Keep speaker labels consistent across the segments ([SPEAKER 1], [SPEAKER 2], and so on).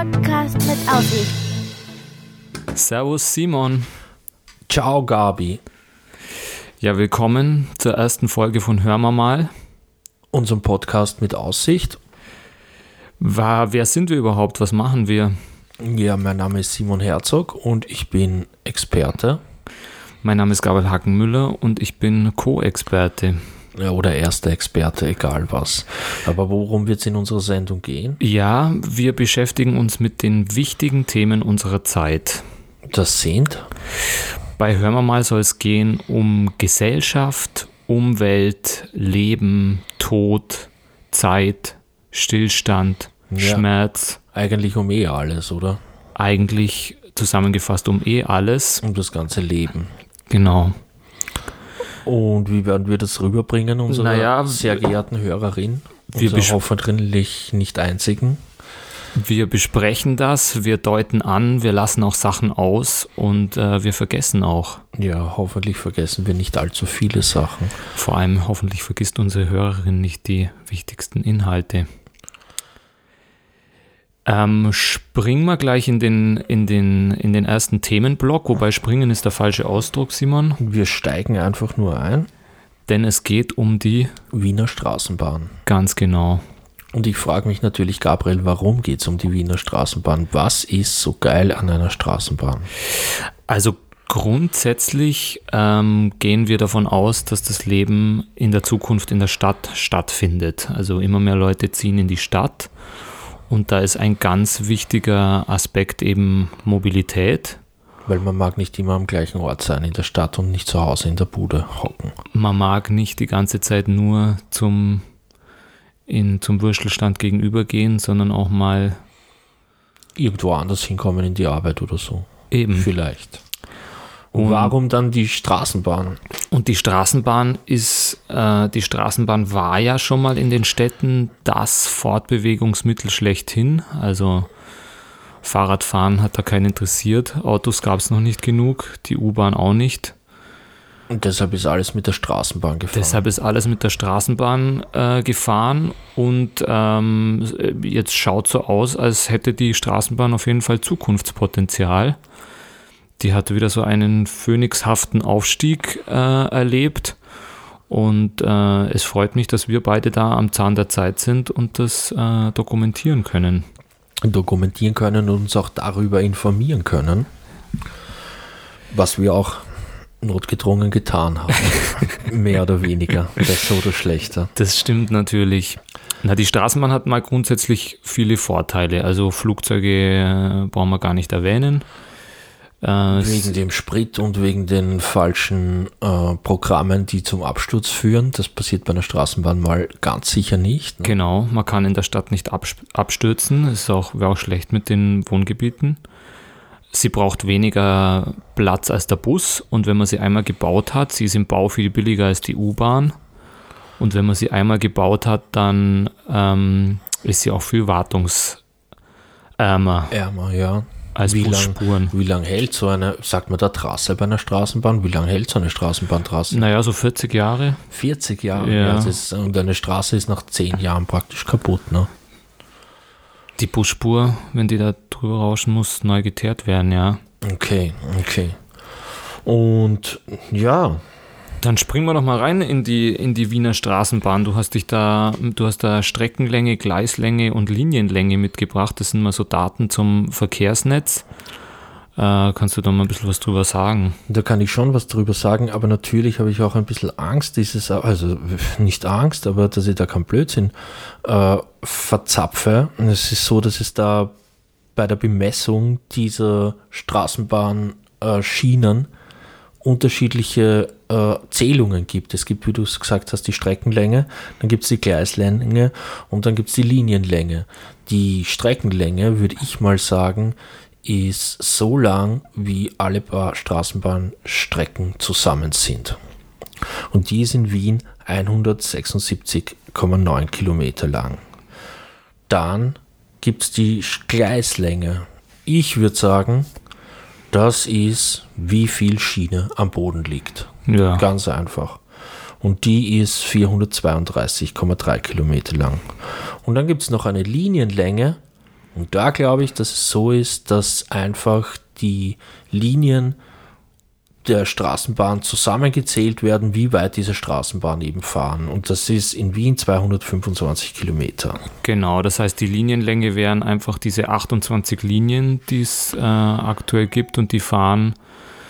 [SPEAKER 1] Podcast mit Aussicht.
[SPEAKER 2] Servus Simon.
[SPEAKER 3] Ciao Gabi.
[SPEAKER 2] Ja, willkommen zur ersten Folge von Hör mal mal.
[SPEAKER 3] Unserem Podcast mit Aussicht.
[SPEAKER 2] War, wer sind wir überhaupt? Was machen wir?
[SPEAKER 3] Ja, mein Name ist Simon Herzog und ich bin Experte.
[SPEAKER 2] Mein Name ist Gabriel Hackenmüller und ich bin Co-Experte.
[SPEAKER 3] Ja, oder erster Experte, egal was. Aber worum wird es in unserer Sendung gehen?
[SPEAKER 2] Ja, wir beschäftigen uns mit den wichtigen Themen unserer Zeit.
[SPEAKER 3] Das sind?
[SPEAKER 2] Bei Hör mal mal soll es gehen um Gesellschaft, Umwelt, Leben, Tod, Zeit, Stillstand,
[SPEAKER 3] Ja.
[SPEAKER 2] Schmerz.
[SPEAKER 3] Eigentlich um eh alles, oder?
[SPEAKER 2] Eigentlich zusammengefasst um eh alles.
[SPEAKER 3] Um das ganze Leben.
[SPEAKER 2] Genau.
[SPEAKER 3] Und wie werden wir das rüberbringen, unsere
[SPEAKER 2] Naja,
[SPEAKER 3] sehr geehrten Hörerin?
[SPEAKER 2] wir
[SPEAKER 3] hoffentlich nicht einzigen.
[SPEAKER 2] Wir besprechen das, wir deuten an, wir lassen auch Sachen aus und äh, wir vergessen auch.
[SPEAKER 3] Ja, hoffentlich vergessen wir nicht allzu viele Sachen.
[SPEAKER 2] Vor allem hoffentlich vergisst unsere Hörerin nicht die wichtigsten Inhalte. Ähm, springen wir gleich in den, in, den, in den ersten Themenblock, wobei springen ist der falsche Ausdruck, Simon,
[SPEAKER 3] Wir steigen einfach nur ein.
[SPEAKER 2] denn es geht um die,
[SPEAKER 3] Wiener Straßenbahn.
[SPEAKER 2] ganz genau,
[SPEAKER 3] Und ich frage mich natürlich, Gabriel, warum geht es um die Wiener Straßenbahn? Was ist so geil an einer Straßenbahn?
[SPEAKER 2] Also grundsätzlich ähm, gehen wir davon aus, dass das Leben in der Zukunft in der Stadt stattfindet. Also immer mehr Leute ziehen in die Stadt und da ist ein ganz wichtiger Aspekt eben Mobilität.
[SPEAKER 3] Weil man mag nicht immer am gleichen Ort sein in der Stadt und nicht zu Hause in der Bude hocken.
[SPEAKER 2] Man mag nicht die ganze Zeit nur zum, in, zum Würstelstand gegenübergehen, sondern auch mal
[SPEAKER 3] Irgendwo anders hinkommen in die Arbeit oder so.
[SPEAKER 2] eben.
[SPEAKER 3] Vielleicht. Und
[SPEAKER 2] Und-
[SPEAKER 3] warum dann die Straßenbahn?
[SPEAKER 2] Und die Straßenbahn ist, äh, die Straßenbahn war ja schon mal in den Städten das Fortbewegungsmittel schlechthin. Also Fahrradfahren hat da keinen interessiert, Autos gab es noch nicht genug, die U-Bahn auch nicht.
[SPEAKER 3] Und deshalb ist alles mit der Straßenbahn gefahren.
[SPEAKER 2] Deshalb ist alles mit der Straßenbahn äh, gefahren und ähm, jetzt schaut so aus, als hätte die Straßenbahn auf jeden Fall Zukunftspotenzial. Die hatte wieder so einen phönixhaften Aufstieg äh, erlebt und äh, es freut mich, dass wir beide da am Zahn der Zeit sind und das äh, dokumentieren können.
[SPEAKER 3] dokumentieren können und uns auch darüber informieren können, was wir auch notgedrungen getan haben. Mehr oder weniger, besser oder schlechter.
[SPEAKER 2] Das stimmt natürlich. Na, die Straßenbahn hat mal grundsätzlich viele Vorteile. Also Flugzeuge äh, brauchen wir gar nicht erwähnen. Äh,
[SPEAKER 3] Wegen dem Sprit und wegen den falschen äh, Programmen, die zum Absturz führen. Das passiert bei einer Straßenbahn mal ganz sicher nicht. Ne?
[SPEAKER 2] Genau, man kann in der Stadt nicht abs- abstürzen. Das ist auch, wäre auch schlecht mit den Wohngebieten. Sie braucht weniger Platz als der Bus und wenn man sie einmal gebaut hat, sie ist im Bau viel billiger als die U-Bahn. Und wenn man sie einmal gebaut hat, dann ähm, ist sie auch viel wartungsärmer
[SPEAKER 3] Ärmer, ja.
[SPEAKER 2] Als
[SPEAKER 3] Wie lang,
[SPEAKER 2] Busspuren.
[SPEAKER 3] wie lang hält so eine, sagt man da Trasse bei einer Straßenbahn? Wie lange hält so eine Straßenbahntrasse?
[SPEAKER 2] Naja, so 40 Jahre.
[SPEAKER 3] 40 Jahre.
[SPEAKER 2] Ja.
[SPEAKER 3] das ist, und eine Straße ist nach 10 Jahren praktisch kaputt. Ne?
[SPEAKER 2] Die Busspur, wenn die da drüber rauschen muss, neu geteert werden, ja.
[SPEAKER 3] Okay, okay. Und ja,
[SPEAKER 2] Dann springen wir doch mal rein in die, in die Wiener Straßenbahn. Du hast dich da, du hast da Streckenlänge, Gleislänge und Linienlänge mitgebracht. Das sind mal so Daten zum Verkehrsnetz. Äh, kannst du da mal ein bisschen was drüber sagen?
[SPEAKER 3] da kann ich schon was drüber sagen, aber natürlich habe ich auch ein bisschen Angst, dieses, also nicht Angst, aber dass ich da keinen Blödsinn äh, verzapfe. Es ist so, dass es da bei der Bemessung dieser Straßenbahnschienen äh, Schienen unterschiedliche äh, Zählungen gibt. Es gibt, wie du es gesagt hast, die Streckenlänge, dann gibt es die Gleislänge und dann gibt es die Linienlänge. Die Streckenlänge, würde ich mal sagen, ist so lang, wie alle Ba- Straßenbahnstrecken zusammen sind. Und die ist in Wien 176,9 Kilometer lang. Dann gibt es die Gleislänge. Ich würde sagen, das ist, wie viel Schiene am Boden liegt.
[SPEAKER 2] Ja.
[SPEAKER 3] Ganz einfach. Und die ist 432,3 Kilometer lang. Und dann gibt es noch eine Linienlänge, Und da glaube ich, dass es so ist, dass einfach die Linien der Straßenbahn zusammengezählt werden, wie weit diese Straßenbahn eben fahren. Und das ist in Wien 225 Kilometer.
[SPEAKER 2] Genau, das heißt, die Linienlänge wären einfach diese 28 Linien, die es äh, aktuell gibt und die fahren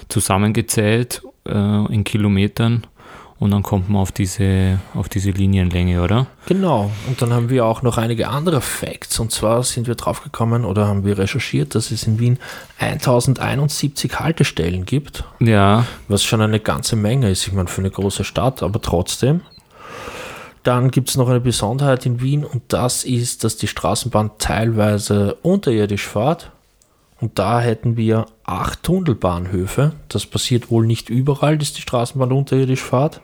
[SPEAKER 2] zusammengezählt äh, in Kilometern und dann kommt man auf diese, auf diese Linienlänge, oder?
[SPEAKER 3] Genau. Und dann haben wir auch noch einige andere Facts. Und zwar sind wir draufgekommen oder haben wir recherchiert, dass es in Wien 1071 Haltestellen gibt.
[SPEAKER 2] Ja.
[SPEAKER 3] Was schon eine ganze Menge ist. Ich meine, für eine große Stadt, aber trotzdem. Dann gibt es noch eine Besonderheit in Wien und das ist, dass die Straßenbahn teilweise unterirdisch fährt. Und da hätten wir acht Tunnelbahnhöfe. Das passiert wohl nicht überall, dass die Straßenbahn unterirdisch fährt.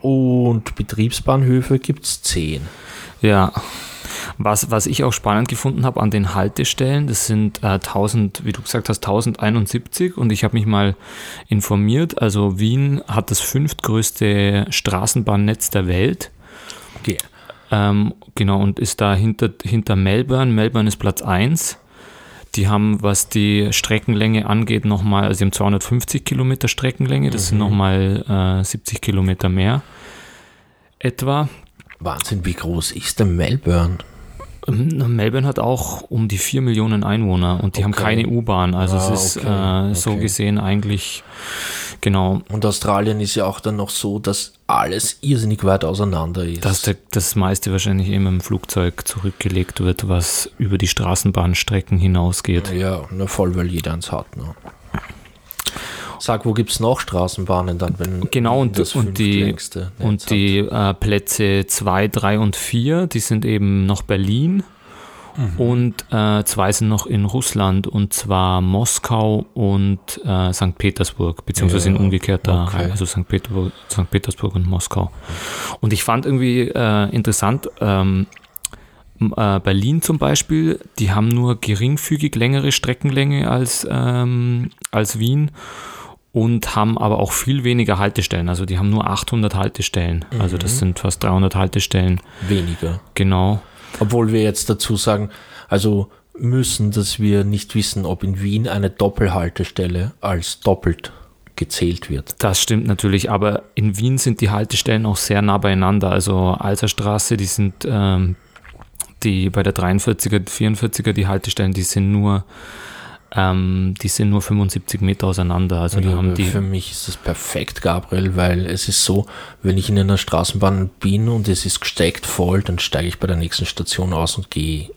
[SPEAKER 3] Und Betriebsbahnhöfe gibt es zehn.
[SPEAKER 2] Ja. Was, was ich auch spannend gefunden habe an den Haltestellen, das sind äh, 1000, wie du gesagt hast, 1071 und ich habe mich mal informiert. Also Wien hat das fünftgrößte Straßenbahnnetz der Welt.
[SPEAKER 3] Okay.
[SPEAKER 2] Ähm, genau, und ist da hinter, hinter Melbourne. Melbourne ist Platz 1. Die haben, was die Streckenlänge angeht, nochmal, also sie haben 250 Kilometer Streckenlänge, das mhm. sind nochmal äh, 70 Kilometer mehr etwa.
[SPEAKER 3] Wahnsinn, wie groß ist denn Melbourne?
[SPEAKER 2] Ähm, Melbourne hat auch um die 4 Millionen Einwohner und die okay. haben keine U-Bahn. Also ah, es ist okay. äh, so okay. gesehen eigentlich genau.
[SPEAKER 3] Und Australien ist ja auch dann noch so, dass alles irrsinnig weit auseinander ist.
[SPEAKER 2] Dass der, das meiste wahrscheinlich eben im Flugzeug zurückgelegt wird, was über die Straßenbahnstrecken hinausgeht.
[SPEAKER 3] Ja, na voll, weil jeder eins hat. Ne? Sag, wo gibt es noch Straßenbahnen dann, wenn
[SPEAKER 2] Genau, und, das und die, und die äh, Plätze 2, 3 und 4, die sind eben noch Berlin. Mhm. Und äh, zwei sind noch in Russland und zwar Moskau und äh, St. Petersburg, beziehungsweise ja, in umgekehrter okay. also St. Petersburg, St. Petersburg und Moskau. Und ich fand irgendwie äh, interessant, ähm, äh, Berlin zum Beispiel, die haben nur geringfügig längere Streckenlänge als, ähm, als Wien und haben aber auch viel weniger Haltestellen. Also die haben nur 800 Haltestellen. Mhm. Also das mhm. sind fast 300 Haltestellen.
[SPEAKER 3] Weniger.
[SPEAKER 2] Genau.
[SPEAKER 3] Obwohl wir jetzt dazu sagen, also müssen, dass wir nicht wissen, ob in Wien eine Doppelhaltestelle als doppelt gezählt wird.
[SPEAKER 2] Das stimmt natürlich, aber in Wien sind die Haltestellen auch sehr nah beieinander. Also Alserstraße, die sind ähm, die bei der 43er, 44er, die Haltestellen, die sind nur ähm, die sind nur 75 Meter auseinander. Also ja, haben die
[SPEAKER 3] für mich ist das perfekt, Gabriel, weil es ist so, wenn ich in einer Straßenbahn bin und es ist gesteckt voll, dann steige ich bei der nächsten Station aus und gehe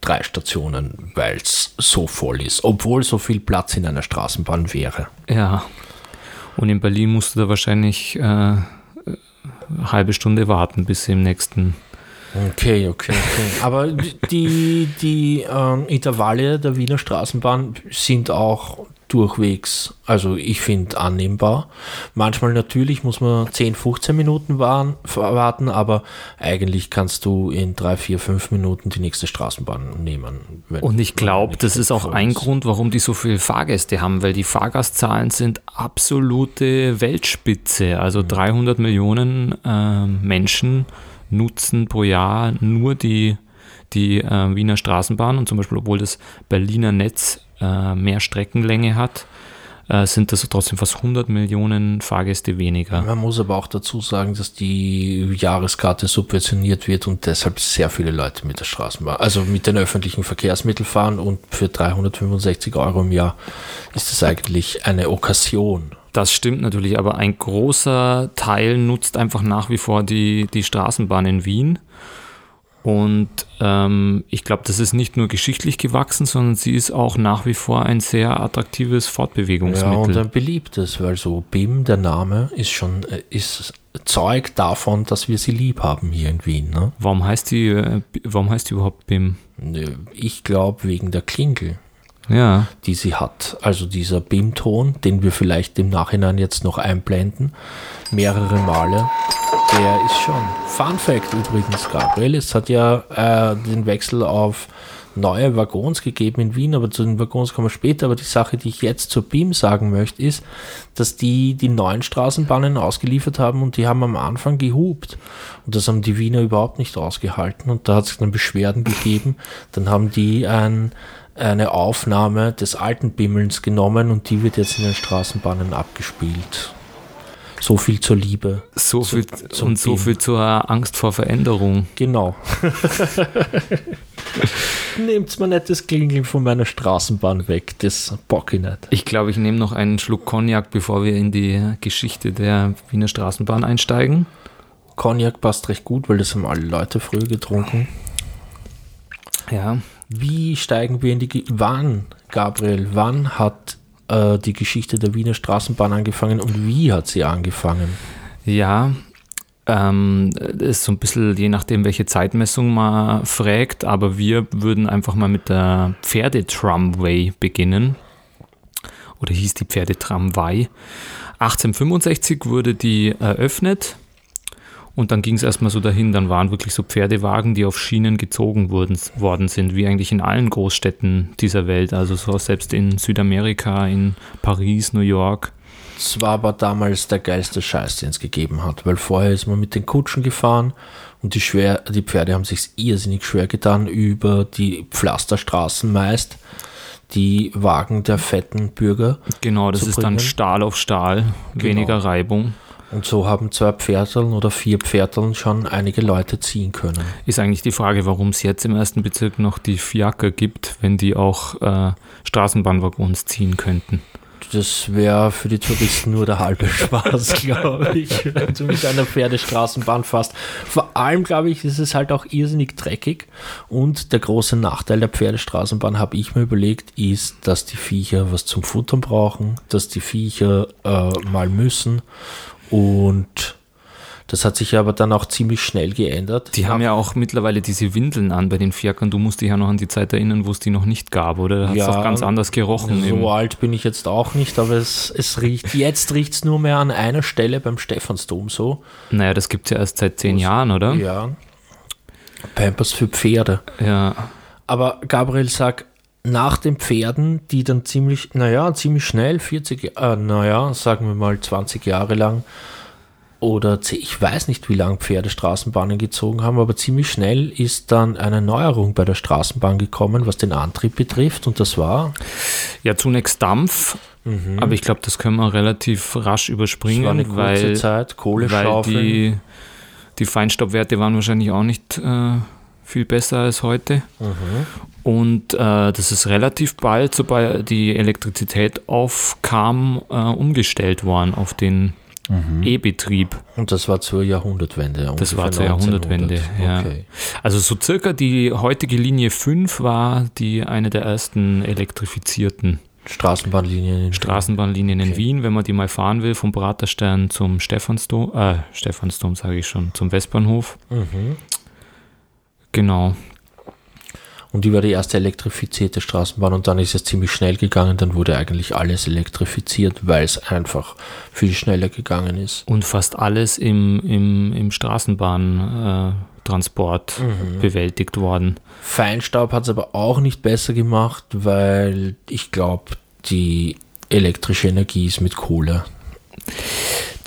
[SPEAKER 3] drei Stationen, weil es so voll ist, obwohl so viel Platz in einer Straßenbahn wäre.
[SPEAKER 2] Ja. Und in Berlin musst du da wahrscheinlich äh, eine halbe Stunde warten, bis sie im nächsten
[SPEAKER 3] Okay, okay, okay. Aber die, die ähm, Intervalle der Wiener Straßenbahn sind auch durchwegs, also ich finde annehmbar. Manchmal natürlich muss man 10, 15 Minuten warten, aber eigentlich kannst du in 3, 4, 5 Minuten die nächste Straßenbahn nehmen.
[SPEAKER 2] Und ich glaube, das ist auch ein Grund, warum die so viele Fahrgäste haben, weil die Fahrgastzahlen sind absolute Weltspitze. Also 300 mhm. Millionen äh, Menschen nutzen pro Jahr nur die, die äh, Wiener Straßenbahn und zum Beispiel, obwohl das Berliner Netz äh, mehr Streckenlänge hat, äh, sind das trotzdem fast 100 Millionen Fahrgäste weniger.
[SPEAKER 3] Man muss aber auch dazu sagen, dass die Jahreskarte subventioniert wird und deshalb sehr viele Leute mit der Straßenbahn, also mit den öffentlichen Verkehrsmitteln fahren und für 365 Euro im Jahr ist das eigentlich eine Okkasion.
[SPEAKER 2] Das stimmt natürlich, aber ein großer Teil nutzt einfach nach wie vor die, die Straßenbahn in Wien. Und ähm, ich glaube, das ist nicht nur geschichtlich gewachsen, sondern sie ist auch nach wie vor ein sehr attraktives Fortbewegungsmittel. Ja, und
[SPEAKER 3] ein beliebtes, weil so BIM, der Name, ist schon äh, ist Zeug davon, dass wir sie lieb haben hier in Wien. Ne?
[SPEAKER 2] Warum heißt die, äh, warum heißt die überhaupt BIM?
[SPEAKER 3] Ich glaube wegen der Klingel
[SPEAKER 2] ja.
[SPEAKER 3] die sie hat. Also dieser BIM-Ton, den wir vielleicht im Nachhinein jetzt noch einblenden, mehrere Male, der ist schon. Fun Fact übrigens, Gabriel, es hat ja äh, den Wechsel auf neue Waggons gegeben in Wien, aber zu den Waggons kommen wir später. Aber die Sache, die ich jetzt zur BIM sagen möchte, ist, dass die die neuen Straßenbahnen ausgeliefert haben und die haben am Anfang gehupt. Und das haben die Wiener überhaupt nicht ausgehalten und da hat es dann Beschwerden gegeben. Dann haben die ein, eine Aufnahme des alten Bimmelns genommen und die wird jetzt in den Straßenbahnen abgespielt. So viel zur Liebe.
[SPEAKER 2] So viel zu, und so viel zur Angst vor Veränderung.
[SPEAKER 3] Genau. Nehmt mal nicht das Klingeln von meiner Straßenbahn weg, das bock ich nicht.
[SPEAKER 2] Ich glaube, ich nehme noch einen Schluck Cognac, bevor wir in die Geschichte der Wiener Straßenbahn einsteigen.
[SPEAKER 3] Cognac passt recht gut, weil das haben alle Leute früher getrunken.
[SPEAKER 2] Ja.
[SPEAKER 3] Wie steigen wir in die... Ge wann, Gabriel, wann hat äh, die Geschichte der Wiener Straßenbahn angefangen und wie hat sie angefangen?
[SPEAKER 2] Ja, ähm, ist so ein bisschen je nachdem, welche Zeitmessung man fragt, aber wir würden einfach mal mit der Pferdetramway beginnen. Oder hieß die Pferdetramway. 1865 wurde die eröffnet und dann ging es erstmal so dahin, dann waren wirklich so Pferdewagen, die auf Schienen gezogen wurden, worden sind, wie eigentlich in allen Großstädten dieser Welt. Also so selbst in Südamerika, in Paris, New York.
[SPEAKER 3] Es war aber damals der geilste Scheiß, den es gegeben hat, weil vorher ist man mit den Kutschen gefahren und die, schwer, die Pferde haben sich irrsinnig schwer getan über die Pflasterstraßen meist die Wagen der fetten Bürger.
[SPEAKER 2] Genau, das ist bringen. dann Stahl auf Stahl, genau. weniger Reibung.
[SPEAKER 3] Und so haben zwei Pferdeln oder vier Pferdeln schon einige Leute ziehen können.
[SPEAKER 2] Ist eigentlich die Frage, warum es jetzt im ersten Bezirk noch die Fiaker gibt, wenn die auch äh, Straßenbahnwaggons ziehen könnten.
[SPEAKER 3] Das wäre für die Touristen nur der halbe Spaß, glaube ich, wenn du mit einer Pferdestraßenbahn fährst. Vor allem, glaube ich, ist es halt auch irrsinnig dreckig. Und der große Nachteil der Pferdestraßenbahn, habe ich mir überlegt, ist, dass die Viecher was zum Futtern brauchen, dass die Viecher äh, mal müssen und das hat sich aber dann auch ziemlich schnell geändert.
[SPEAKER 2] Die haben ja auch mittlerweile diese Windeln an bei den Fiakern. Du musst dich ja noch an die Zeit erinnern, wo es die noch nicht gab, oder? Da hat es ja, auch ganz anders gerochen.
[SPEAKER 3] So eben. alt bin ich jetzt auch nicht, aber es, es riecht, jetzt riecht es nur mehr an einer Stelle beim Stephansdom so.
[SPEAKER 2] Naja, das gibt es ja erst seit zehn Jahren, oder?
[SPEAKER 3] Ja. Pampers für Pferde.
[SPEAKER 2] Ja.
[SPEAKER 3] Aber Gabriel sagt, nach den Pferden, die dann ziemlich, naja, ziemlich schnell, 40, äh, naja, sagen wir mal 20 Jahre lang, oder ich weiß nicht, wie lange Pferde Straßenbahnen gezogen haben, aber ziemlich schnell ist dann eine Neuerung bei der Straßenbahn gekommen, was den Antrieb betrifft, und das war?
[SPEAKER 2] Ja, zunächst Dampf, mhm. aber ich glaube, das können wir relativ rasch überspringen, das war eine kurze weil,
[SPEAKER 3] Zeit,
[SPEAKER 2] weil die, die Feinstaubwerte waren wahrscheinlich auch nicht äh, viel besser als heute. Mhm. Und äh, das ist relativ bald, sobald die Elektrizität aufkam, äh, umgestellt worden auf den mhm. E-Betrieb.
[SPEAKER 3] Und das war zur Jahrhundertwende.
[SPEAKER 2] Das war zur Jahrhundertwende, ja. Okay. Also so circa die heutige Linie 5 war die eine der ersten elektrifizierten
[SPEAKER 3] Straßenbahnlinien
[SPEAKER 2] in Straßenbahnlinien in okay. Wien, wenn man die mal fahren will, vom Praterstern zum Stephansdom, äh, Stephansdom sage ich schon, zum Westbahnhof. Mhm. Genau.
[SPEAKER 3] Und die war die erste elektrifizierte Straßenbahn und dann ist es ziemlich schnell gegangen. Dann wurde eigentlich alles elektrifiziert, weil es einfach viel schneller gegangen ist.
[SPEAKER 2] Und fast alles im, im, im Straßenbahntransport mhm. bewältigt worden.
[SPEAKER 3] Feinstaub hat es aber auch nicht besser gemacht, weil ich glaube, die elektrische Energie ist mit Kohle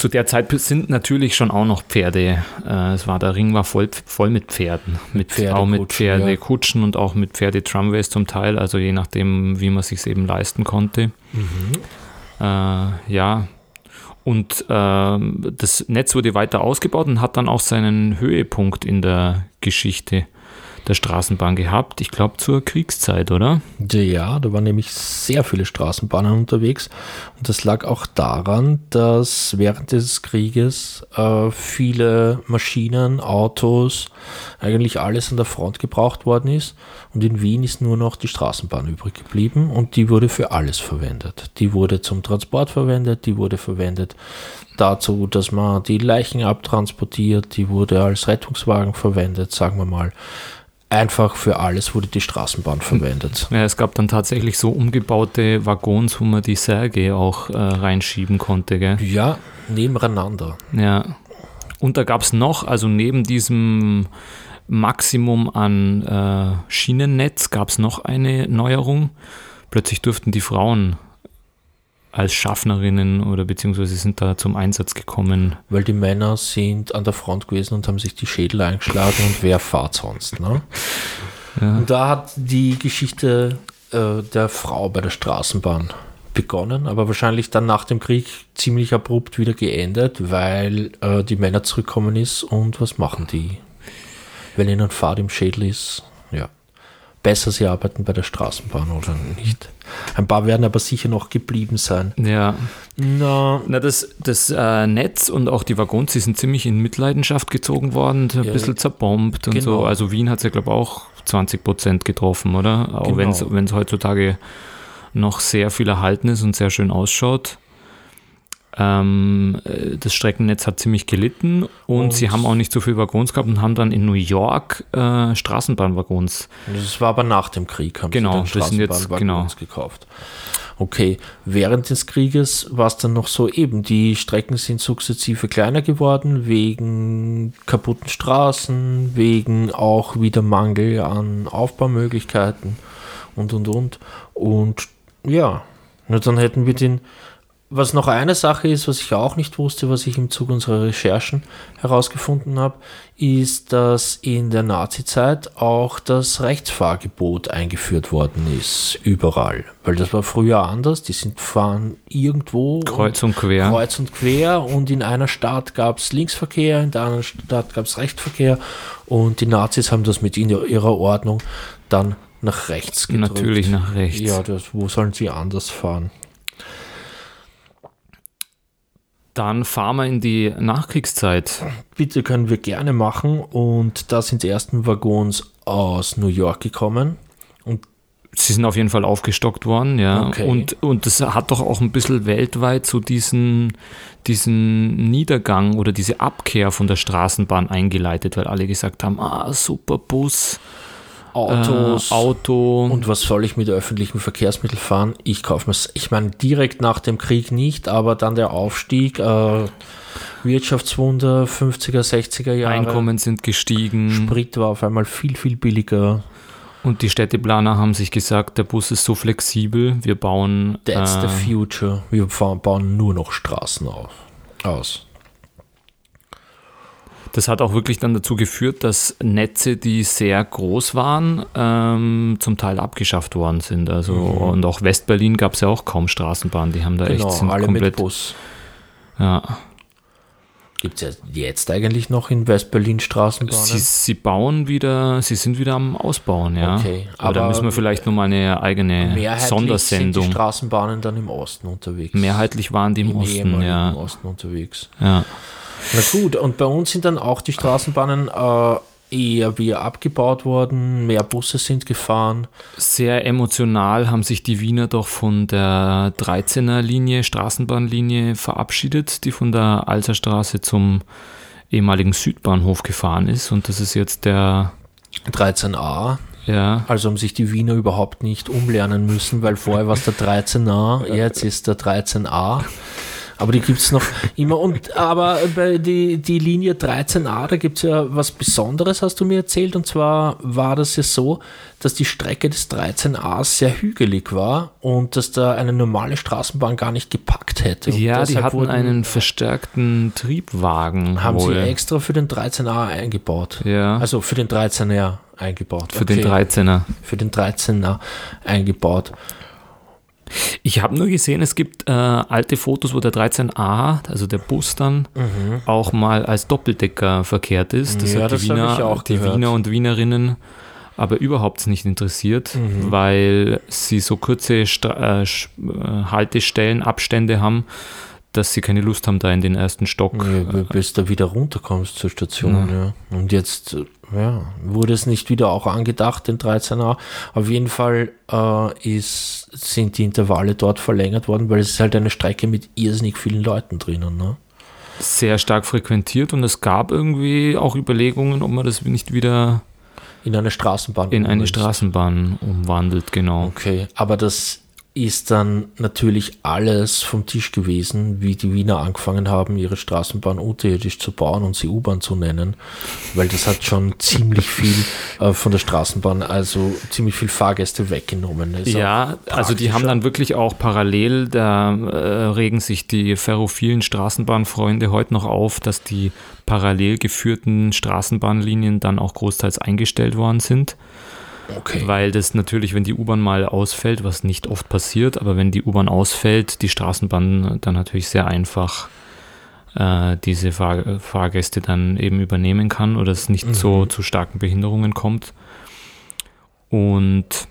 [SPEAKER 2] zu der Zeit sind natürlich schon auch noch Pferde. Äh, es war der Ring war voll, voll mit Pferden, mit Pferde, auch mit Pferdekutschen ja. und auch mit Pferdetramways zum Teil, also je nachdem, wie man sich eben leisten konnte. Mhm. Äh, ja, und äh, das Netz wurde weiter ausgebaut und hat dann auch seinen Höhepunkt in der Geschichte der Straßenbahn gehabt. Ich glaube zur Kriegszeit, oder?
[SPEAKER 3] Ja, da waren nämlich sehr viele Straßenbahnen unterwegs. Und das lag auch daran, dass während des Krieges äh, viele Maschinen, Autos, eigentlich alles an der Front gebraucht worden ist. Und in Wien ist nur noch die Straßenbahn übrig geblieben und die wurde für alles verwendet. Die wurde zum Transport verwendet, die wurde verwendet dazu, dass man die Leichen abtransportiert, die wurde als Rettungswagen verwendet, sagen wir mal einfach für alles wurde die Straßenbahn verwendet.
[SPEAKER 2] Ja, es gab dann tatsächlich so umgebaute Waggons, wo man die Särge auch äh, reinschieben konnte. Gell?
[SPEAKER 3] Ja, nebeneinander.
[SPEAKER 2] Ja. Und da gab es noch, also neben diesem Maximum an äh, Schienennetz gab es noch eine Neuerung. Plötzlich durften die Frauen als Schaffnerinnen oder beziehungsweise sind da zum Einsatz gekommen.
[SPEAKER 3] Weil die Männer sind an der Front gewesen und haben sich die Schädel eingeschlagen und wer fahrt sonst, ne? Ja. Und da hat die Geschichte äh, der Frau bei der Straßenbahn begonnen, aber wahrscheinlich dann nach dem Krieg ziemlich abrupt wieder geendet, weil äh, die Männer zurückkommen ist und was machen die? Wenn ihnen Fahrt im Schädel ist, ja. Besser sie arbeiten bei der Straßenbahn oder nicht. Ein paar werden aber sicher noch geblieben sein.
[SPEAKER 2] Ja. Na, Na das, das äh, Netz und auch die Waggons, die sind ziemlich in Mitleidenschaft gezogen worden, ein ja, bisschen zerbombt und genau. so. Also Wien hat es ja, glaube ich, auch 20 Prozent getroffen, oder? Auch genau. wenn es heutzutage noch sehr viel erhalten ist und sehr schön ausschaut. Ähm, äh, das Streckennetz hat ziemlich gelitten und, und, sie haben auch nicht so viele Waggons gehabt und haben dann in New York äh, Straßenbahnwaggons.
[SPEAKER 3] Das war aber nach dem Krieg, haben
[SPEAKER 2] genau,
[SPEAKER 3] sie dann Straßenbahnwaggons genau. gekauft. Okay, während des Krieges war es dann noch so eben, die Strecken sind sukzessive kleiner geworden, wegen kaputten Straßen, wegen auch wieder Mangel an Aufbaumöglichkeiten und und und. Und ja, nur dann hätten wir den. Was noch eine Sache ist, was ich auch nicht wusste, was ich im Zuge unserer Recherchen herausgefunden habe, ist, dass in der Nazizeit auch das Rechtsfahrgebot eingeführt worden ist, überall. Weil das war früher anders, die sind fahren irgendwo.
[SPEAKER 2] Kreuz und quer.
[SPEAKER 3] Kreuz und quer und in einer Stadt gab es Linksverkehr, in der anderen Stadt gab es Rechtsverkehr und die Nazis haben das mit ihrer Ordnung dann nach rechts
[SPEAKER 2] gedrückt. Natürlich nach rechts.
[SPEAKER 3] Ja, das, wo sollen sie anders fahren?
[SPEAKER 2] Dann fahren wir in die Nachkriegszeit.
[SPEAKER 3] Bitte können wir gerne machen. Und da sind die ersten Waggons aus New York gekommen. Und
[SPEAKER 2] Sie sind auf jeden Fall aufgestockt worden, ja. Okay. Und, und das hat doch auch ein bisschen weltweit so diesen, diesen Niedergang oder diese Abkehr von der Straßenbahn eingeleitet, weil alle gesagt haben, ah, super Bus,
[SPEAKER 3] Autos.
[SPEAKER 2] Äh, Auto.
[SPEAKER 3] Und was soll ich mit öffentlichen Verkehrsmitteln fahren? Ich kaufe mir, ich meine, direkt nach dem Krieg nicht, aber dann der Aufstieg, äh, Wirtschaftswunder, 50er, 60er Jahre.
[SPEAKER 2] Einkommen sind gestiegen.
[SPEAKER 3] Sprit war auf einmal viel, viel billiger.
[SPEAKER 2] Und die Städteplaner haben sich gesagt, der Bus ist so flexibel, wir bauen.
[SPEAKER 3] That's äh, the future. Wir bauen nur noch Straßen auf, aus.
[SPEAKER 2] Das hat auch wirklich dann dazu geführt, dass Netze, die sehr groß waren, ähm, zum Teil abgeschafft worden sind. Also mhm. und auch Westberlin gab es ja auch kaum Straßenbahn. Die haben da genau, echt sind
[SPEAKER 3] alle komplett. Mit Bus.
[SPEAKER 2] Ja.
[SPEAKER 3] Gibt es ja jetzt eigentlich noch in Westberlin Straßenbahnen?
[SPEAKER 2] Sie, sie, bauen wieder, sie sind wieder am Ausbauen, ja. Okay, aber, aber da müssen wir vielleicht nochmal eine eigene Sondersendung. Sind
[SPEAKER 3] die Straßenbahnen dann im Osten unterwegs?
[SPEAKER 2] Mehrheitlich waren die im, Im Osten, ja.
[SPEAKER 3] Im Osten unterwegs.
[SPEAKER 2] Ja.
[SPEAKER 3] Na gut, und bei uns sind dann auch die Straßenbahnen äh, eher wieder abgebaut worden, mehr Busse sind gefahren.
[SPEAKER 2] Sehr emotional haben sich die Wiener doch von der 13er Linie, Straßenbahnlinie verabschiedet, die von der Alserstraße zum ehemaligen Südbahnhof gefahren ist. Und das ist jetzt der
[SPEAKER 3] 13a.
[SPEAKER 2] Ja.
[SPEAKER 3] Also haben sich die Wiener überhaupt nicht umlernen müssen, weil vorher war es der 13a, jetzt ist der 13a. Aber die gibt es noch immer. Und aber bei die, die Linie 13a, da gibt es ja was Besonderes, hast du mir erzählt. Und zwar war das ja so, dass die Strecke des 13a sehr hügelig war und dass da eine normale Straßenbahn gar nicht gepackt hätte. Und
[SPEAKER 2] ja, die hatten einen verstärkten Triebwagen.
[SPEAKER 3] Haben wohl. sie extra für den 13a eingebaut.
[SPEAKER 2] Ja.
[SPEAKER 3] Also für den 13er eingebaut.
[SPEAKER 2] Für okay. den 13er.
[SPEAKER 3] Für den 13er eingebaut.
[SPEAKER 2] Ich habe nur gesehen, es gibt äh, alte Fotos, wo der 13a, also der Bus dann, mhm. auch mal als Doppeldecker verkehrt ist.
[SPEAKER 3] Das ja, hat die, das Wiener,
[SPEAKER 2] die Wiener und Wienerinnen aber überhaupt nicht interessiert, mhm. weil sie so kurze Stra äh, äh Haltestellen, Abstände haben, dass sie keine Lust haben, da in den ersten Stock.
[SPEAKER 3] Ja, bis du wieder runterkommst zur Station, ja. ja. Und jetzt ja, wurde es nicht wieder auch angedacht, den 13er. Auf jeden Fall äh, ist, sind die Intervalle dort verlängert worden, weil es ist halt eine Strecke mit irrsinnig vielen Leuten drinnen. Ne?
[SPEAKER 2] Sehr stark frequentiert und es gab irgendwie auch Überlegungen, ob man das nicht wieder
[SPEAKER 3] in eine Straßenbahn
[SPEAKER 2] in eine Straßenbahn umwandelt, genau.
[SPEAKER 3] Okay, aber das ist dann natürlich alles vom Tisch gewesen, wie die Wiener angefangen haben, ihre Straßenbahn unterirdisch zu bauen und sie U-Bahn zu nennen, weil das hat schon ziemlich viel äh, von der Straßenbahn, also ziemlich viel Fahrgäste weggenommen.
[SPEAKER 2] Ist ja, also die haben dann wirklich auch parallel, da äh, regen sich die ferrophilen Straßenbahnfreunde heute noch auf, dass die parallel geführten Straßenbahnlinien dann auch großteils eingestellt worden sind. Okay. Weil das natürlich, wenn die U-Bahn mal ausfällt, was nicht oft passiert, aber wenn die U-Bahn ausfällt, die Straßenbahn dann natürlich sehr einfach äh, diese Fahr Fahrgäste dann eben übernehmen kann oder es nicht mhm. so zu starken Behinderungen kommt. Und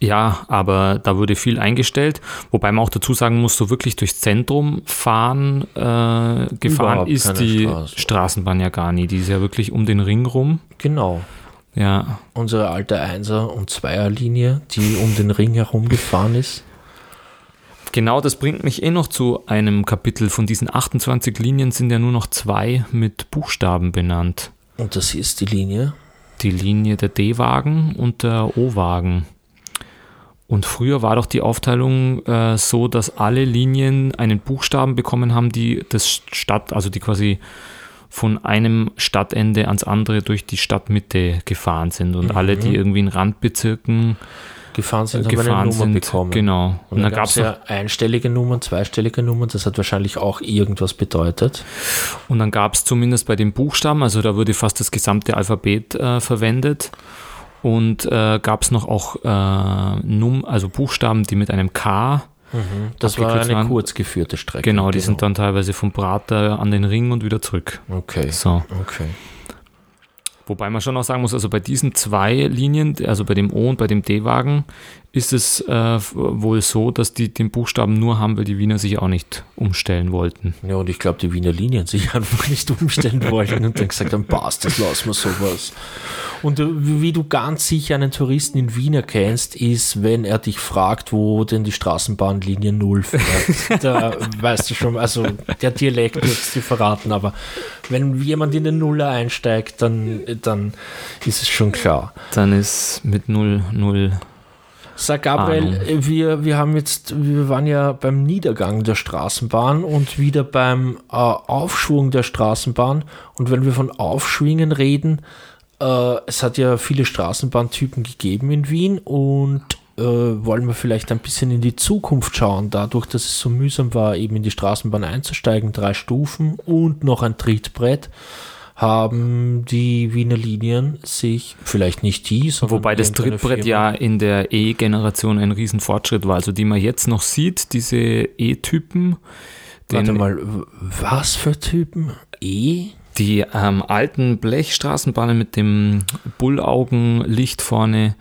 [SPEAKER 2] ja, aber da wurde viel eingestellt, wobei man auch dazu sagen muss, so wirklich durchs Zentrum fahren äh, gefahren Überhaupt ist die Straße. Straßenbahn ja gar nie. Die ist ja wirklich um den Ring rum.
[SPEAKER 3] Genau. Ja. Unsere alte Einser- und Zweierlinie, die um den Ring herum gefahren ist.
[SPEAKER 2] Genau, das bringt mich eh noch zu einem Kapitel. Von diesen 28 Linien sind ja nur noch zwei mit Buchstaben benannt.
[SPEAKER 3] Und das ist die Linie?
[SPEAKER 2] Die Linie der D-Wagen und der O-Wagen. Und früher war doch die Aufteilung äh, so, dass alle Linien einen Buchstaben bekommen haben, die das Stadt, also die quasi von einem Stadtende ans andere durch die Stadtmitte gefahren sind und mhm. alle, die irgendwie in Randbezirken
[SPEAKER 3] gefahren sind, haben gefahren eine Nummer sind,
[SPEAKER 2] bekommen. Genau.
[SPEAKER 3] Und, und dann gab es ja einstellige Nummern, zweistellige Nummern, das hat wahrscheinlich auch irgendwas bedeutet.
[SPEAKER 2] Und dann gab es zumindest bei den Buchstaben, also da wurde fast das gesamte Alphabet äh, verwendet. Und äh, gab es noch auch äh, Num also Buchstaben, die mit einem K
[SPEAKER 3] Mhm, das war eine waren. kurz geführte Strecke.
[SPEAKER 2] Genau, die genau. sind dann teilweise vom Prater an den Ring und wieder zurück.
[SPEAKER 3] Okay.
[SPEAKER 2] So.
[SPEAKER 3] Okay.
[SPEAKER 2] Wobei man schon auch sagen muss, also bei diesen zwei Linien, also bei dem O und bei dem D-Wagen, ist es äh, wohl so, dass die den Buchstaben nur haben, weil die Wiener sich auch nicht umstellen wollten.
[SPEAKER 3] Ja, und ich glaube, die Wiener Linien sich einfach nicht umstellen wollten und dann gesagt haben, passt, das lassen wir sowas. Und äh, wie du ganz sicher einen Touristen in Wien erkennst, ist, wenn er dich fragt, wo denn die Straßenbahnlinie 0 fährt. da weißt du schon, also der Dialekt wird es dir verraten, aber wenn jemand in den Nuller einsteigt, dann, dann ist es schon klar.
[SPEAKER 2] Dann ist mit 0, 0
[SPEAKER 3] Sag Gabriel, Ahnung. wir, wir haben jetzt, wir waren ja beim Niedergang der Straßenbahn und wieder beim äh, Aufschwung der Straßenbahn. Und wenn wir von Aufschwingen reden, äh, es hat ja viele Straßenbahntypen gegeben in Wien und äh, wollen wir vielleicht ein bisschen in die Zukunft schauen, dadurch, dass es so mühsam war, eben in die Straßenbahn einzusteigen, drei Stufen und noch ein Trittbrett haben die Wiener Linien sich, vielleicht nicht die,
[SPEAKER 2] sondern. Wobei das Trittbrett ja in der E-Generation ein Riesenfortschritt war. Also die man jetzt noch sieht, diese E-Typen.
[SPEAKER 3] Warte mal, was für Typen? E?
[SPEAKER 2] Die ähm, alten Blechstraßenbahnen mit dem Bullaugenlicht vorne.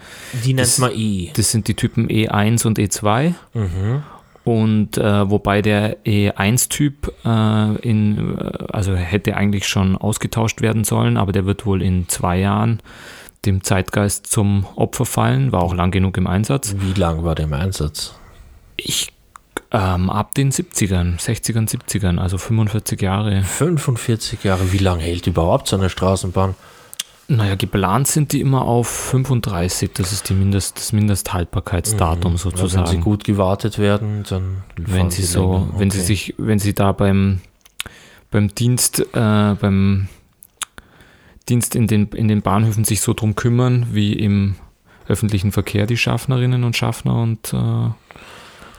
[SPEAKER 3] Die nennt das, man E.
[SPEAKER 2] Das sind die Typen E1 und E2. Mhm. Und äh, wobei der E1-Typ äh, in, äh, also hätte eigentlich schon ausgetauscht werden sollen, aber der wird wohl in zwei Jahren dem Zeitgeist zum Opfer fallen, war auch lang genug im Einsatz.
[SPEAKER 3] Wie lang war der im Einsatz?
[SPEAKER 2] Ich ähm, ab den 70ern, 60ern, 70ern, also 45 Jahre.
[SPEAKER 3] 45 Jahre, wie lange hält überhaupt so eine Straßenbahn?
[SPEAKER 2] Naja, geplant sind die immer auf 35, das ist die Mindest, das Mindesthaltbarkeitsdatum mhm. sozusagen.
[SPEAKER 3] wenn sie gut gewartet werden, dann
[SPEAKER 2] wenn sie so, okay. wenn sie sich, wenn sie da beim, beim Dienst, äh, beim Dienst in den, in den Bahnhöfen sich so drum kümmern, wie im öffentlichen Verkehr die Schaffnerinnen und Schaffner und äh,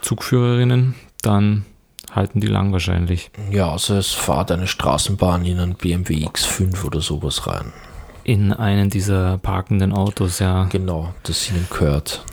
[SPEAKER 2] Zugführerinnen, dann halten die lang wahrscheinlich.
[SPEAKER 3] Ja, also es fahrt eine Straßenbahn in einen BMW X5 oder sowas rein
[SPEAKER 2] in einen dieser parkenden Autos, ja.
[SPEAKER 3] Genau, das ihnen gehört.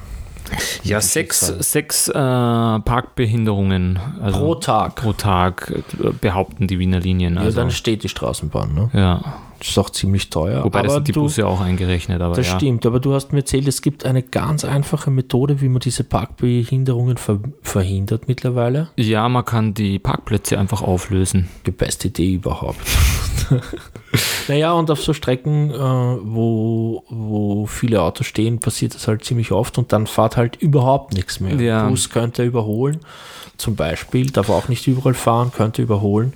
[SPEAKER 2] Ja, sechs, sechs äh, Parkbehinderungen
[SPEAKER 3] also pro Tag.
[SPEAKER 2] Pro Tag äh, behaupten die Wiener Linien.
[SPEAKER 3] Also. Ja, dann steht die Straßenbahn, ne?
[SPEAKER 2] Ja.
[SPEAKER 3] Das ist auch ziemlich teuer.
[SPEAKER 2] Wobei aber das sind die du, Busse auch eingerechnet. Aber
[SPEAKER 3] das
[SPEAKER 2] ja.
[SPEAKER 3] stimmt, aber du hast mir erzählt, es gibt eine ganz einfache Methode, wie man diese Parkbehinderungen ver verhindert mittlerweile.
[SPEAKER 2] Ja, man kann die Parkplätze einfach auflösen.
[SPEAKER 3] Die beste Idee überhaupt. naja, und auf so Strecken, äh, wo, wo viele Autos stehen, passiert das halt ziemlich oft und dann fahrt halt überhaupt nichts mehr. Ja. Bus könnte überholen, zum Beispiel, darf auch nicht überall fahren, könnte überholen.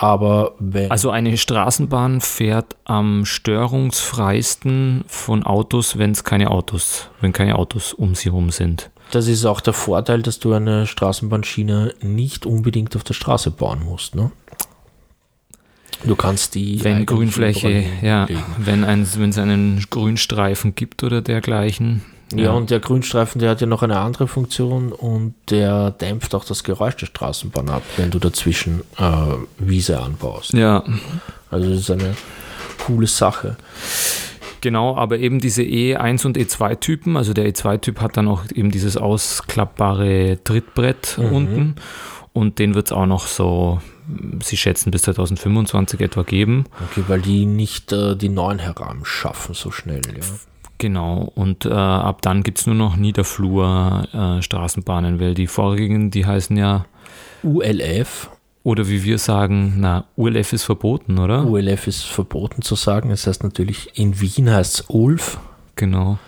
[SPEAKER 3] Aber wenn
[SPEAKER 2] also eine Straßenbahn fährt am störungsfreisten von Autos, wenn es keine Autos, wenn keine Autos um sie herum sind.
[SPEAKER 3] Das ist auch der Vorteil, dass du eine Straßenbahnschiene nicht unbedingt auf der Straße bauen musst. Ne? Du kannst die.
[SPEAKER 2] Wenn Grünfläche, ja, wenn es einen Grünstreifen gibt oder dergleichen.
[SPEAKER 3] Ja, und der Grünstreifen, der hat ja noch eine andere Funktion und der dämpft auch das Geräusch der Straßenbahn ab, wenn du dazwischen äh, Wiese anbaust.
[SPEAKER 2] ja,
[SPEAKER 3] Also das ist eine coole Sache.
[SPEAKER 2] Genau, aber eben diese E1 und E2-Typen, also der E2-Typ hat dann auch eben dieses ausklappbare Trittbrett
[SPEAKER 3] Mhm.
[SPEAKER 2] unten und den wird es auch noch so, sie schätzen bis 2025 etwa geben.
[SPEAKER 3] Okay, weil die nicht äh, die neuen Heran schaffen so schnell. Ja.
[SPEAKER 2] Genau, und äh, ab dann gibt es nur noch Niederflur-Straßenbahnen, weil die vorigen, die heißen ja,
[SPEAKER 3] ULF,
[SPEAKER 2] oder wie wir sagen, na, ULF ist verboten, oder?
[SPEAKER 3] ULF ist verboten zu sagen. Das heißt natürlich, in Wien heißt es ULF.
[SPEAKER 2] Genau.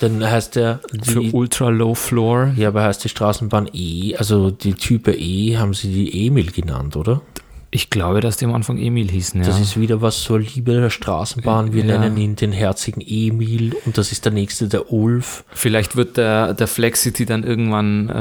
[SPEAKER 3] Dann heißt der
[SPEAKER 2] Für
[SPEAKER 3] die,
[SPEAKER 2] Ultra Low Floor.
[SPEAKER 3] ja, aber heißt die Straßenbahn E, also die Type E haben sie die Emil genannt, oder?
[SPEAKER 2] Ich glaube, dass die am Anfang Emil hießen, ja.
[SPEAKER 3] Das ist wieder was zur Liebe der Straßenbahn. Wir
[SPEAKER 2] Ja.
[SPEAKER 3] nennen ihn den herzigen Emil und das ist der nächste, der Ulf.
[SPEAKER 2] Vielleicht wird der, der Flexity dann irgendwann äh,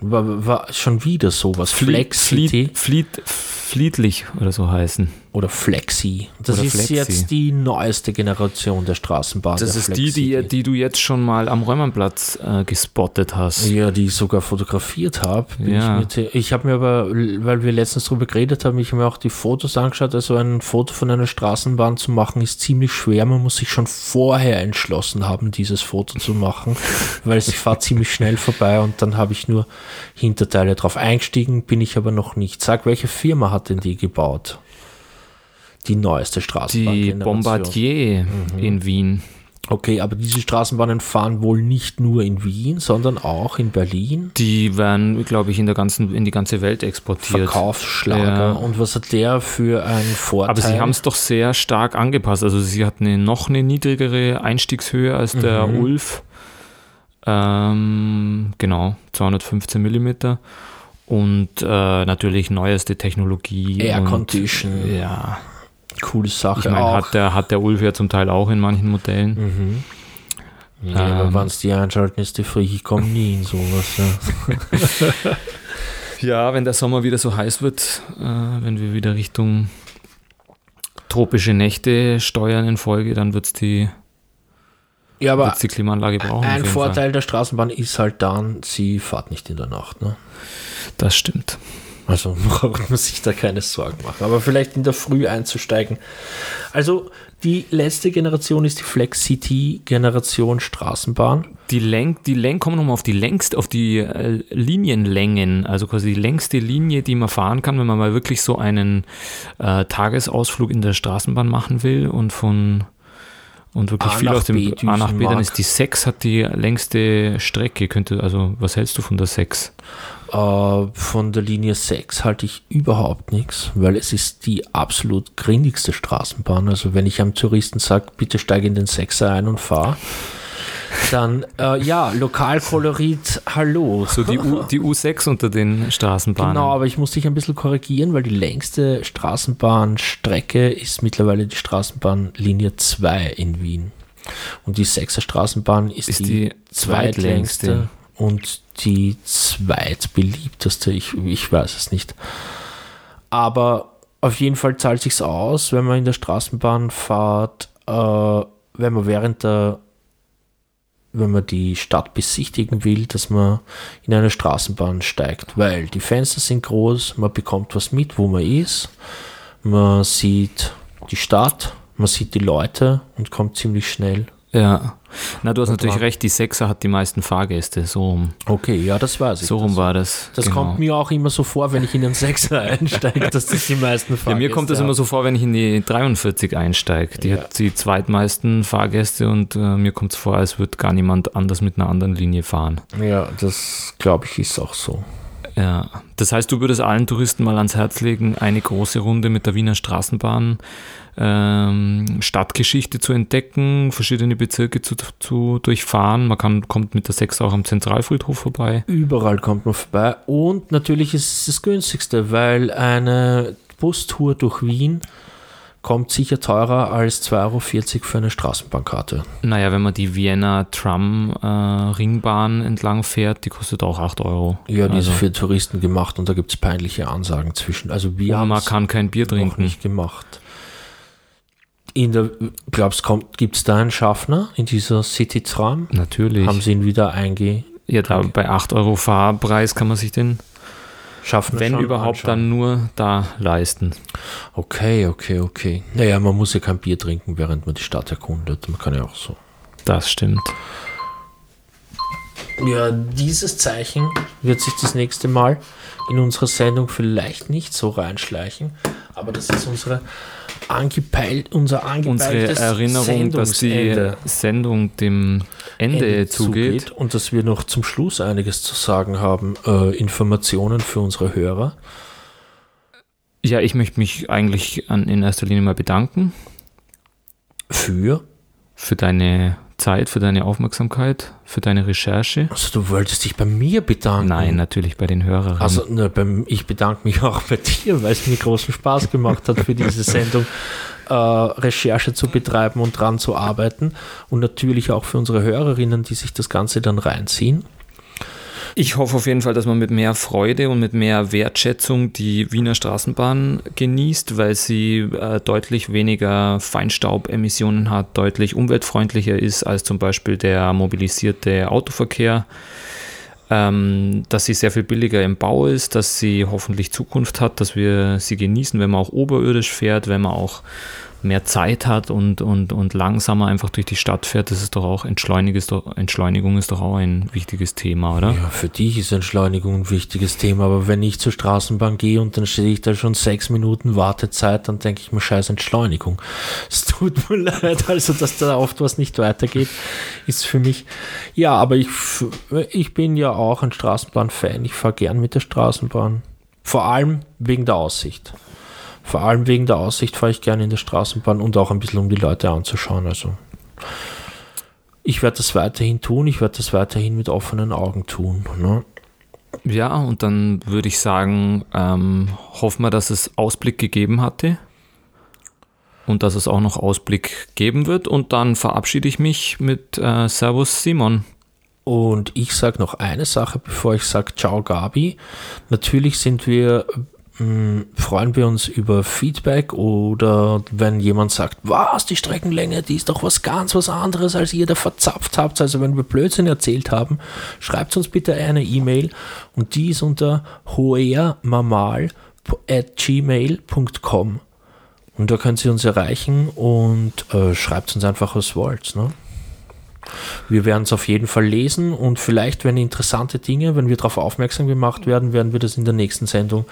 [SPEAKER 3] War, war schon wieder sowas. Flex City
[SPEAKER 2] Fleet, Fleet, Fleetlich oder so heißen.
[SPEAKER 3] Oder Flexi. Das
[SPEAKER 2] Oder
[SPEAKER 3] ist
[SPEAKER 2] Flexi.
[SPEAKER 3] jetzt die neueste Generation der Straßenbahn.
[SPEAKER 2] Das
[SPEAKER 3] der
[SPEAKER 2] ist die, die, die du jetzt schon mal am Räumernplatz äh, gespottet hast.
[SPEAKER 3] Ja, die ich sogar fotografiert habe.
[SPEAKER 2] Ja.
[SPEAKER 3] Ich, ich habe mir aber, weil wir letztens drüber geredet haben, ich habe mir auch die Fotos angeschaut. Also ein Foto von einer Straßenbahn zu machen ist ziemlich schwer. Man muss sich schon vorher entschlossen haben, dieses Foto zu machen, weil sie fahrt ziemlich schnell vorbei und dann habe ich nur Hinterteile drauf eingestiegen, bin ich aber noch nicht. Sag, welche Firma hat denn die gebaut? Die neueste Straßenbahn.
[SPEAKER 2] Die Bombardier
[SPEAKER 3] Mhm.
[SPEAKER 2] in Wien.
[SPEAKER 3] Okay, aber diese Straßenbahnen fahren wohl nicht nur in Wien, sondern auch in Berlin.
[SPEAKER 2] Die werden, glaube ich, in der ganzen, in die ganze Welt exportiert.
[SPEAKER 3] Verkaufsschlager.
[SPEAKER 2] Ja.
[SPEAKER 3] Und was hat der für einen Vorteil?
[SPEAKER 2] Aber sie haben es doch sehr stark angepasst. Also sie hat eine noch eine niedrigere Einstiegshöhe als der
[SPEAKER 3] Mhm.
[SPEAKER 2] Ulf. Ähm, genau, 215 Millimeter. Und äh, natürlich neueste Technologie.
[SPEAKER 3] Air Condition.
[SPEAKER 2] Ja,
[SPEAKER 3] Coole Sache.
[SPEAKER 2] ich meine,
[SPEAKER 3] auch.
[SPEAKER 2] hat der, hat der Ulf ja zum Teil auch in manchen Modellen.
[SPEAKER 3] Mhm. Ja, aber
[SPEAKER 2] Ähm.
[SPEAKER 3] wenn es die einschalten, ist die früh. Ich komme nie in sowas. Ja.
[SPEAKER 2] Ja, wenn der Sommer wieder so heiß wird, äh, wenn wir wieder Richtung tropische Nächte steuern in Folge, dann wird es die,
[SPEAKER 3] ja, aber
[SPEAKER 2] wird's die Klimaanlage brauchen.
[SPEAKER 3] ein Vorteil der Straßenbahn ist halt dann, sie fahrt nicht in der Nacht. Ne?
[SPEAKER 2] Fall. Das stimmt.
[SPEAKER 3] Also braucht man sich da keine Sorgen machen. Aber vielleicht in der Früh einzusteigen. Also die letzte Generation ist die Flex City Generation Straßenbahn.
[SPEAKER 2] Die Lenk, die Lenk, kommen wir nochmal auf die längst, auf die äh, Linienlängen, also quasi die längste Linie, die man fahren kann, wenn man mal wirklich so einen äh, Tagesausflug in der Straßenbahn machen will und von und wirklich
[SPEAKER 3] A
[SPEAKER 2] viel aus dem
[SPEAKER 3] B
[SPEAKER 2] A nach B, dann ist die 6 hat die längste Strecke. Könnte, also was hältst du von der 6?
[SPEAKER 3] Äh, von der Linie 6 halte ich überhaupt nichts, weil es ist die absolut grindigste Straßenbahn. Also wenn ich einem Touristen sage, bitte steige in den 6er ein und fahr, dann äh, ja, Lokalkolorit, hallo.
[SPEAKER 2] So die, U, die U6 unter den Straßenbahnen.
[SPEAKER 3] Genau, aber ich muss dich ein bisschen korrigieren, weil die längste Straßenbahnstrecke ist mittlerweile die Straßenbahnlinie 2 in Wien. Und die 6er Straßenbahn ist,
[SPEAKER 2] Ist
[SPEAKER 3] die,
[SPEAKER 2] die
[SPEAKER 3] zweitlängste und die zweitbeliebteste. Ich, ich weiß es nicht. Aber auf jeden Fall zahlt sich's aus, wenn man in der Straßenbahn fährt, äh, wenn man während der wenn man die Stadt besichtigen will, dass man in eine Straßenbahn steigt, weil die Fenster sind groß, man bekommt was mit, wo man ist, man sieht die Stadt, man sieht die Leute und kommt ziemlich schnell.
[SPEAKER 2] Ja. Na, du hast natürlich
[SPEAKER 3] war-
[SPEAKER 2] recht, die 6er hat die meisten Fahrgäste. So rum,
[SPEAKER 3] Okay, ja, das weiß ich.
[SPEAKER 2] so rum
[SPEAKER 3] das
[SPEAKER 2] war das.
[SPEAKER 3] das
[SPEAKER 2] genau.
[SPEAKER 3] kommt mir auch immer so vor, wenn ich in den Sechser einsteige, dass das die meisten
[SPEAKER 2] Ja,
[SPEAKER 3] Fahrgäste
[SPEAKER 2] mir kommt das
[SPEAKER 3] haben.
[SPEAKER 2] immer so vor, wenn ich in die 43 einsteige. Die
[SPEAKER 3] Ja.
[SPEAKER 2] hat die zweitmeisten Fahrgäste und äh, mir kommt es vor, als würde gar niemand anders mit einer anderen Linie fahren.
[SPEAKER 3] Ja, das glaube ich ist auch so.
[SPEAKER 2] Ja. Das heißt, du würdest allen Touristen mal ans Herz legen, eine große Runde mit der Wiener Straßenbahn, ähm, Stadtgeschichte zu entdecken, verschiedene Bezirke zu, zu durchfahren. Man kann, kommt mit der 6 auch am Zentralfriedhof vorbei.
[SPEAKER 3] Überall kommt man vorbei und natürlich ist es das günstigste, weil eine Bustour durch Wien kommt sicher teurer als 2,40 Euro für eine Straßenbahnkarte.
[SPEAKER 2] Naja, wenn man die Vienna Tram äh, Ringbahn entlang fährt, die kostet auch 8 Euro.
[SPEAKER 3] Ja, die
[SPEAKER 2] also,
[SPEAKER 3] ist für Touristen gemacht und da gibt es peinliche Ansagen zwischen. Also wir haben
[SPEAKER 2] man kann kein Bier
[SPEAKER 3] noch
[SPEAKER 2] trinken.
[SPEAKER 3] nicht gemacht. In der, glaubst du, gibt es da einen Schaffner in dieser City-Tram?
[SPEAKER 2] Natürlich.
[SPEAKER 3] Haben sie ihn wieder einge...
[SPEAKER 2] ja, da bei 8 Euro Fahrpreis kann man sich den,
[SPEAKER 3] Schaffner
[SPEAKER 2] wenn überhaupt,
[SPEAKER 3] anschauen?
[SPEAKER 2] dann nur da leisten.
[SPEAKER 3] Okay, okay, okay. Naja, man muss ja kein Bier trinken, während man die Stadt erkundet. Man kann ja auch so.
[SPEAKER 2] Das stimmt.
[SPEAKER 3] Ja, dieses Zeichen wird sich das nächste Mal in unserer Sendung vielleicht nicht so reinschleichen, aber das ist unsere angepeilt, unser
[SPEAKER 2] Unsere
[SPEAKER 3] angepeiltes
[SPEAKER 2] Erinnerung, dass die Sendung dem Ende,
[SPEAKER 3] Ende
[SPEAKER 2] zugeht.
[SPEAKER 3] und dass wir noch zum Schluss einiges zu sagen haben, äh, Informationen für unsere Hörer.
[SPEAKER 2] Ja, ich möchte mich eigentlich an, in erster Linie mal bedanken
[SPEAKER 3] Für,
[SPEAKER 2] für deine Zeit, für deine Aufmerksamkeit, für deine Recherche.
[SPEAKER 3] also du wolltest dich bei mir bedanken.
[SPEAKER 2] Nein, natürlich bei den Hörerinnen.
[SPEAKER 3] Also ne, beim, ich bedanke mich auch bei dir, weil es mir großen Spaß gemacht hat, für diese Sendung äh, Recherche zu betreiben und dran zu arbeiten. Und natürlich auch für unsere Hörerinnen, die sich das Ganze dann reinziehen.
[SPEAKER 2] Ich hoffe auf jeden Fall, dass man mit mehr Freude und mit mehr Wertschätzung die Wiener Straßenbahn genießt, weil sie äh, deutlich weniger Feinstaubemissionen hat, deutlich umweltfreundlicher ist als zum Beispiel der mobilisierte Autoverkehr. Ähm, dass sie sehr viel billiger im Bau ist, dass sie hoffentlich Zukunft hat, dass wir sie genießen, wenn man auch oberirdisch fährt, wenn man auch mehr Zeit hat und, und, und langsamer einfach durch die Stadt fährt. Das ist doch auch Entschleunigung ist doch, Entschleunigung ist doch auch ein wichtiges Thema, oder?
[SPEAKER 3] Ja, für dich ist Entschleunigung ein wichtiges Thema, aber wenn ich zur Straßenbahn gehe und dann stehe ich da schon sechs Minuten Wartezeit, dann denke ich mir, scheiß Entschleunigung. Es tut mir leid, also dass da oft was nicht weitergeht, ist für mich, ja, aber ich, ich bin ja auch ein Straßenbahn-Fan, ich fahre gern mit der Straßenbahn. Vor allem wegen der Aussicht. Vor allem wegen der Aussicht fahre ich gerne in der Straßenbahn und auch ein bisschen um die Leute anzuschauen. Also ich werde das weiterhin tun, ich werde das weiterhin mit offenen Augen tun. Ne?
[SPEAKER 2] Ja, und dann würde ich sagen, ähm, hoffen wir, dass es Ausblick gegeben hatte und dass es auch noch Ausblick geben wird. Und dann verabschiede ich mich mit äh, Servus Simon.
[SPEAKER 3] Und ich sage noch eine Sache, bevor ich sage Ciao Gabi. Natürlich sind wir, freuen wir uns über Feedback oder wenn jemand sagt, was, die Streckenlänge, die ist doch was ganz was anderes, als ihr da verzapft habt. Also wenn wir Blödsinn erzählt haben, schreibt uns bitte eine E-Mail und die ist unter hoermamal.gmail.com und da könnt ihr uns erreichen und äh, schreibt uns einfach, was wollt. Ne? Wir werden es auf jeden Fall lesen und vielleicht, wenn interessante Dinge, wenn wir darauf aufmerksam gemacht werden, werden wir das in der nächsten Sendung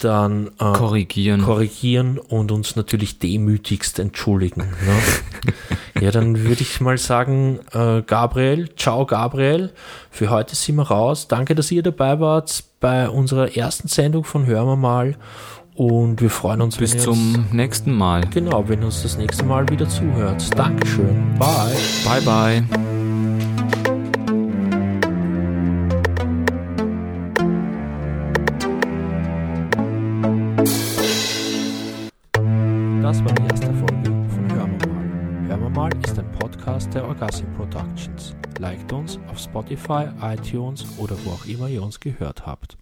[SPEAKER 3] dann äh,
[SPEAKER 2] Korrigieren.
[SPEAKER 3] korrigieren und uns natürlich demütigst entschuldigen. Ne? ja, dann würde ich mal sagen, äh, Gabriel, ciao Gabriel, für heute sind wir raus. Danke, dass ihr dabei wart bei unserer ersten Sendung von Hören wir mal und wir freuen uns,
[SPEAKER 2] Bis zum
[SPEAKER 3] uns,
[SPEAKER 2] nächsten Mal.
[SPEAKER 3] genau, wenn uns das nächste Mal wieder zuhört. Dankeschön. Bye.
[SPEAKER 2] Bye, bye.
[SPEAKER 3] Das war die erste Folge von Hör mal. Hör mal ist ein Podcast der Orgassi Productions. Liked uns auf Spotify, iTunes oder wo auch immer ihr uns gehört habt.